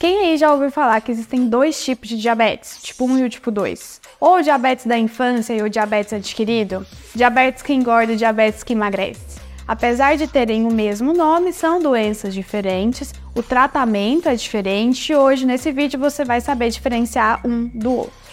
Quem aí já ouviu falar que existem dois tipos de diabetes, tipo 1 e o tipo 2? Ou o diabetes da infância e o diabetes adquirido? Diabetes que engorda e diabetes que emagrece. Apesar de terem o mesmo nome, são doenças diferentes, o tratamento é diferente e hoje nesse vídeo você vai saber diferenciar um do outro.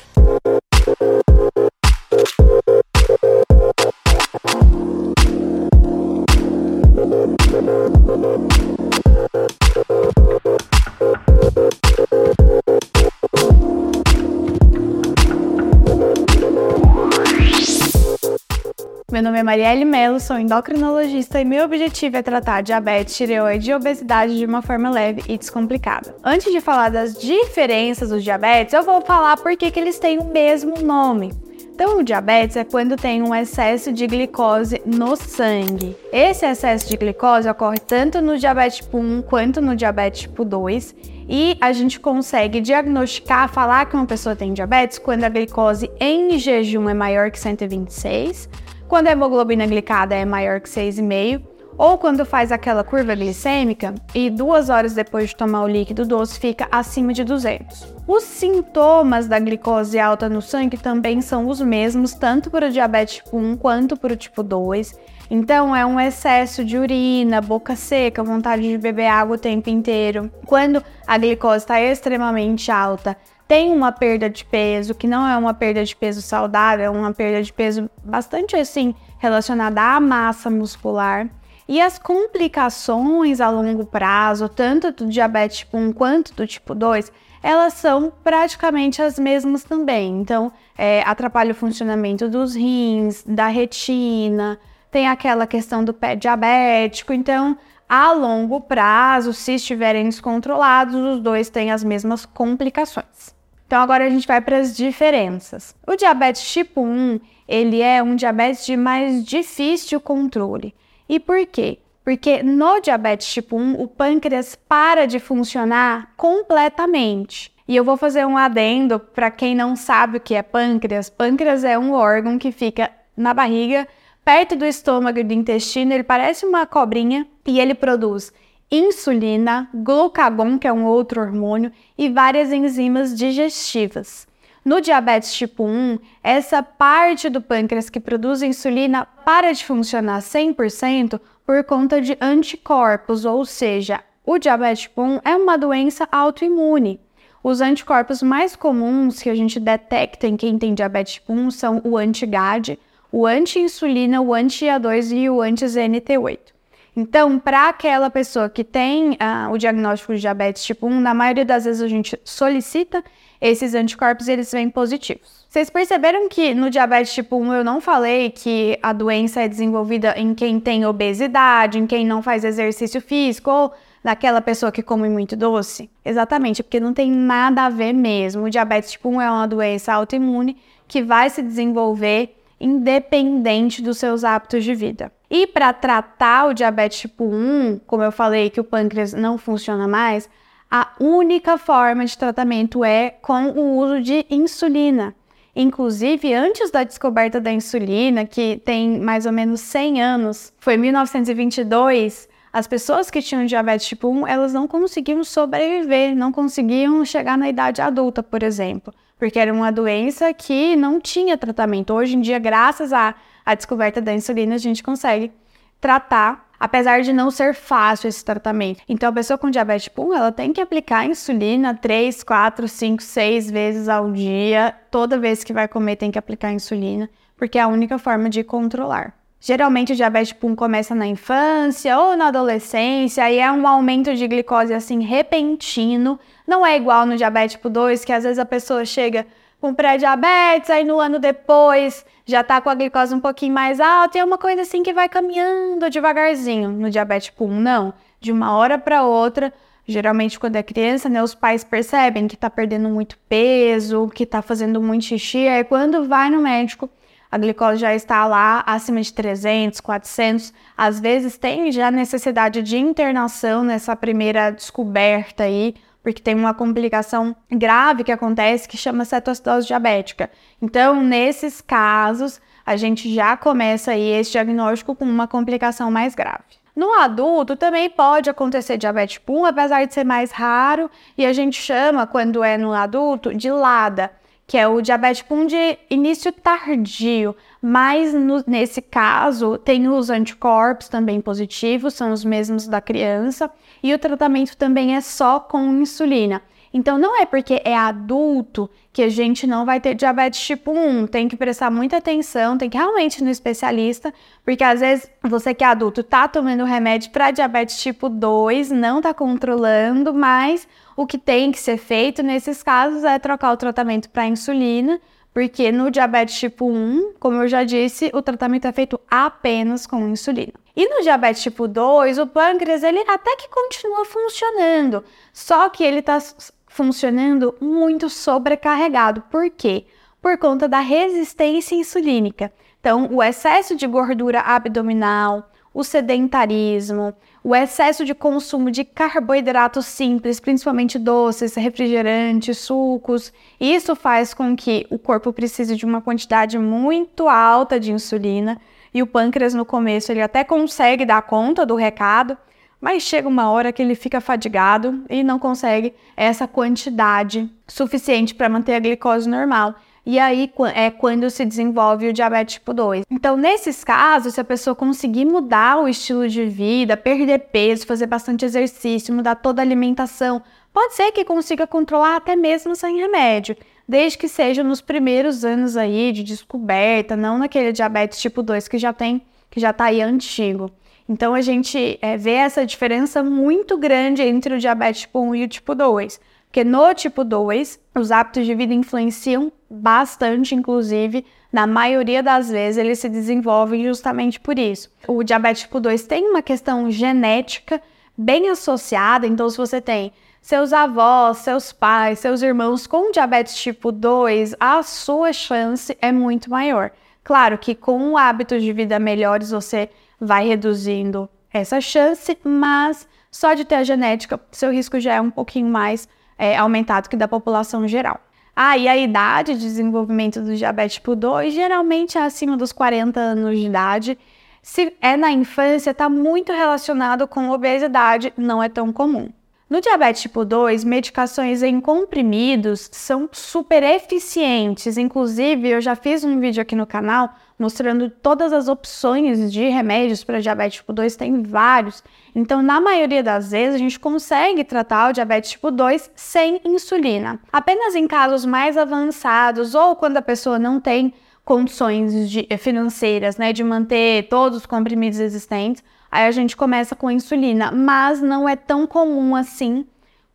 Meu nome é Marielle Mello, sou endocrinologista e meu objetivo é tratar diabetes, tireoide e obesidade de uma forma leve e descomplicada. Antes de falar das diferenças dos diabetes, eu vou falar por que, que eles têm o mesmo nome. Então, o diabetes é quando tem um excesso de glicose no sangue. Esse excesso de glicose ocorre tanto no diabetes tipo 1 quanto no diabetes tipo 2 e a gente consegue diagnosticar, falar que uma pessoa tem diabetes quando a glicose em jejum é maior que 126 quando a hemoglobina glicada é maior que 6,5, ou quando faz aquela curva glicêmica e duas horas depois de tomar o líquido doce fica acima de 200. Os sintomas da glicose alta no sangue também são os mesmos, tanto para o diabetes tipo 1 quanto para o tipo 2. Então, é um excesso de urina, boca seca, vontade de beber água o tempo inteiro. Quando a glicose está extremamente alta, tem uma perda de peso, que não é uma perda de peso saudável, é uma perda de peso bastante assim relacionada à massa muscular. E as complicações a longo prazo, tanto do diabetes tipo 1 quanto do tipo 2, elas são praticamente as mesmas também. Então, é, atrapalha o funcionamento dos rins, da retina, tem aquela questão do pé diabético. Então, a longo prazo, se estiverem descontrolados, os dois têm as mesmas complicações. Então agora a gente vai para as diferenças. O diabetes tipo 1, ele é um diabetes de mais difícil controle. E por quê? Porque no diabetes tipo 1, o pâncreas para de funcionar completamente. E eu vou fazer um adendo para quem não sabe o que é pâncreas. Pâncreas é um órgão que fica na barriga, perto do estômago e do intestino. Ele parece uma cobrinha e ele produz insulina, glucagon, que é um outro hormônio, e várias enzimas digestivas. No diabetes tipo 1, essa parte do pâncreas que produz insulina para de funcionar 100% por conta de anticorpos, ou seja, o diabetes tipo 1 é uma doença autoimune. Os anticorpos mais comuns que a gente detecta em quem tem diabetes tipo 1 são o anti-GAD, o anti-insulina, o anti-A2 e o anti-ZNT8. Então, para aquela pessoa que tem uh, o diagnóstico de diabetes tipo 1, na maioria das vezes a gente solicita esses anticorpos e eles vêm positivos. Vocês perceberam que no diabetes tipo 1 eu não falei que a doença é desenvolvida em quem tem obesidade, em quem não faz exercício físico ou naquela pessoa que come muito doce? Exatamente, porque não tem nada a ver mesmo. O diabetes tipo 1 é uma doença autoimune que vai se desenvolver independente dos seus hábitos de vida. E para tratar o diabetes tipo 1, como eu falei que o pâncreas não funciona mais, a única forma de tratamento é com o uso de insulina. Inclusive, antes da descoberta da insulina, que tem mais ou menos 100 anos, foi em 1922, as pessoas que tinham diabetes tipo 1, elas não conseguiam sobreviver, não conseguiam chegar na idade adulta, por exemplo porque era uma doença que não tinha tratamento. Hoje em dia, graças à, à descoberta da insulina, a gente consegue tratar, apesar de não ser fácil esse tratamento. Então, a pessoa com diabetes tipo 1, ela tem que aplicar insulina 3, 4, 5, 6 vezes ao dia. Toda vez que vai comer, tem que aplicar insulina, porque é a única forma de controlar. Geralmente o diabetes tipo 1 começa na infância ou na adolescência e é um aumento de glicose assim repentino. Não é igual no diabetes tipo 2, que às vezes a pessoa chega com pré-diabetes, aí no ano depois já tá com a glicose um pouquinho mais alta e é uma coisa assim que vai caminhando devagarzinho. No diabetes tipo 1, não. De uma hora para outra, geralmente quando é criança, né, os pais percebem que tá perdendo muito peso, que tá fazendo muito xixi, aí quando vai no médico, a glicose já está lá acima de 300, 400, às vezes tem já necessidade de internação nessa primeira descoberta aí, porque tem uma complicação grave que acontece que chama cetoacidose diabética. Então, nesses casos, a gente já começa aí esse diagnóstico com uma complicação mais grave. No adulto também pode acontecer diabetes tipo 1, apesar de ser mais raro, e a gente chama, quando é no adulto, de LADA, que é o diabetes tipo 1 de início tardio, mas no, nesse caso tem os anticorpos também positivos, são os mesmos da criança, e o tratamento também é só com insulina. Então, não é porque é adulto que a gente não vai ter diabetes tipo 1. Tem que prestar muita atenção, tem que realmente ir no especialista, porque às vezes você que é adulto tá tomando remédio para diabetes tipo 2, não tá controlando, mas o que tem que ser feito nesses casos é trocar o tratamento para insulina, porque no diabetes tipo 1, como eu já disse, o tratamento é feito apenas com insulina. E no diabetes tipo 2, o pâncreas ele até que continua funcionando, só que ele está funcionando muito sobrecarregado. Por quê? Por conta da resistência insulínica. Então, o excesso de gordura abdominal, o sedentarismo, o excesso de consumo de carboidratos simples, principalmente doces, refrigerantes, sucos, isso faz com que o corpo precise de uma quantidade muito alta de insulina e o pâncreas no começo ele até consegue dar conta do recado, mas chega uma hora que ele fica fadigado e não consegue essa quantidade suficiente para manter a glicose normal. E aí é quando se desenvolve o diabetes tipo 2. Então, nesses casos, se a pessoa conseguir mudar o estilo de vida, perder peso, fazer bastante exercício, mudar toda a alimentação, pode ser que consiga controlar até mesmo sem remédio, desde que seja nos primeiros anos aí de descoberta, não naquele diabetes tipo 2 que já tem, que já está aí antigo. Então a gente é, vê essa diferença muito grande entre o diabetes tipo 1 e o tipo 2. Porque no tipo 2, os hábitos de vida influenciam bastante, inclusive, na maioria das vezes eles se desenvolvem justamente por isso. O diabetes tipo 2 tem uma questão genética bem associada, então se você tem seus avós, seus pais, seus irmãos com diabetes tipo 2, a sua chance é muito maior. Claro que com hábitos de vida melhores você vai reduzindo essa chance, mas só de ter a genética, seu risco já é um pouquinho mais é, aumentado que da população geral. Ah, e a idade de desenvolvimento do diabetes tipo 2 geralmente é acima dos 40 anos de idade. Se é na infância, está muito relacionado com obesidade, não é tão comum. No diabetes tipo 2, medicações em comprimidos são super eficientes. Inclusive, eu já fiz um vídeo aqui no canal mostrando todas as opções de remédios para diabetes tipo 2, tem vários. Então, na maioria das vezes, a gente consegue tratar o diabetes tipo 2 sem insulina. Apenas em casos mais avançados ou quando a pessoa não tem condições de, financeiras, né, de manter todos os comprimidos existentes, Aí a gente começa com insulina, mas não é tão comum assim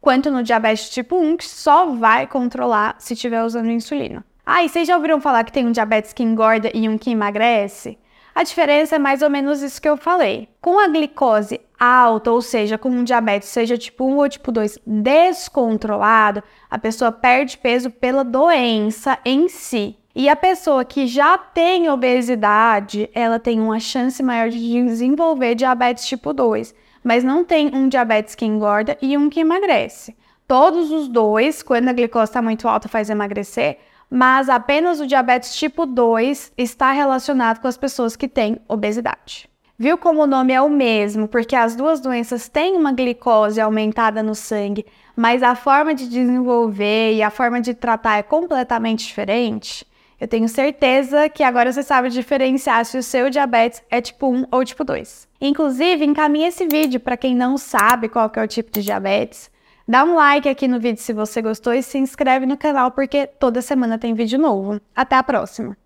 quanto no diabetes tipo 1, que só vai controlar se estiver usando insulina. Ah, e vocês já ouviram falar que tem um diabetes que engorda e um que emagrece? A diferença é mais ou menos isso que eu falei. Com a glicose alta, ou seja, com um diabetes, seja tipo 1 ou tipo 2, descontrolado, a pessoa perde peso pela doença em si. E a pessoa que já tem obesidade, ela tem uma chance maior de desenvolver diabetes tipo 2, mas não tem um diabetes que engorda e um que emagrece. Todos os dois, quando a glicose está muito alta, faz emagrecer, mas apenas o diabetes tipo 2 está relacionado com as pessoas que têm obesidade. Viu como o nome é o mesmo, porque as duas doenças têm uma glicose aumentada no sangue, mas a forma de desenvolver e a forma de tratar é completamente diferente? Eu tenho certeza que agora você sabe diferenciar se o seu diabetes é tipo 1 ou tipo 2. Inclusive, encaminhe esse vídeo para quem não sabe qual é o tipo de diabetes. Dá um like aqui no vídeo se você gostou e se inscreve no canal porque toda semana tem vídeo novo. Até a próxima!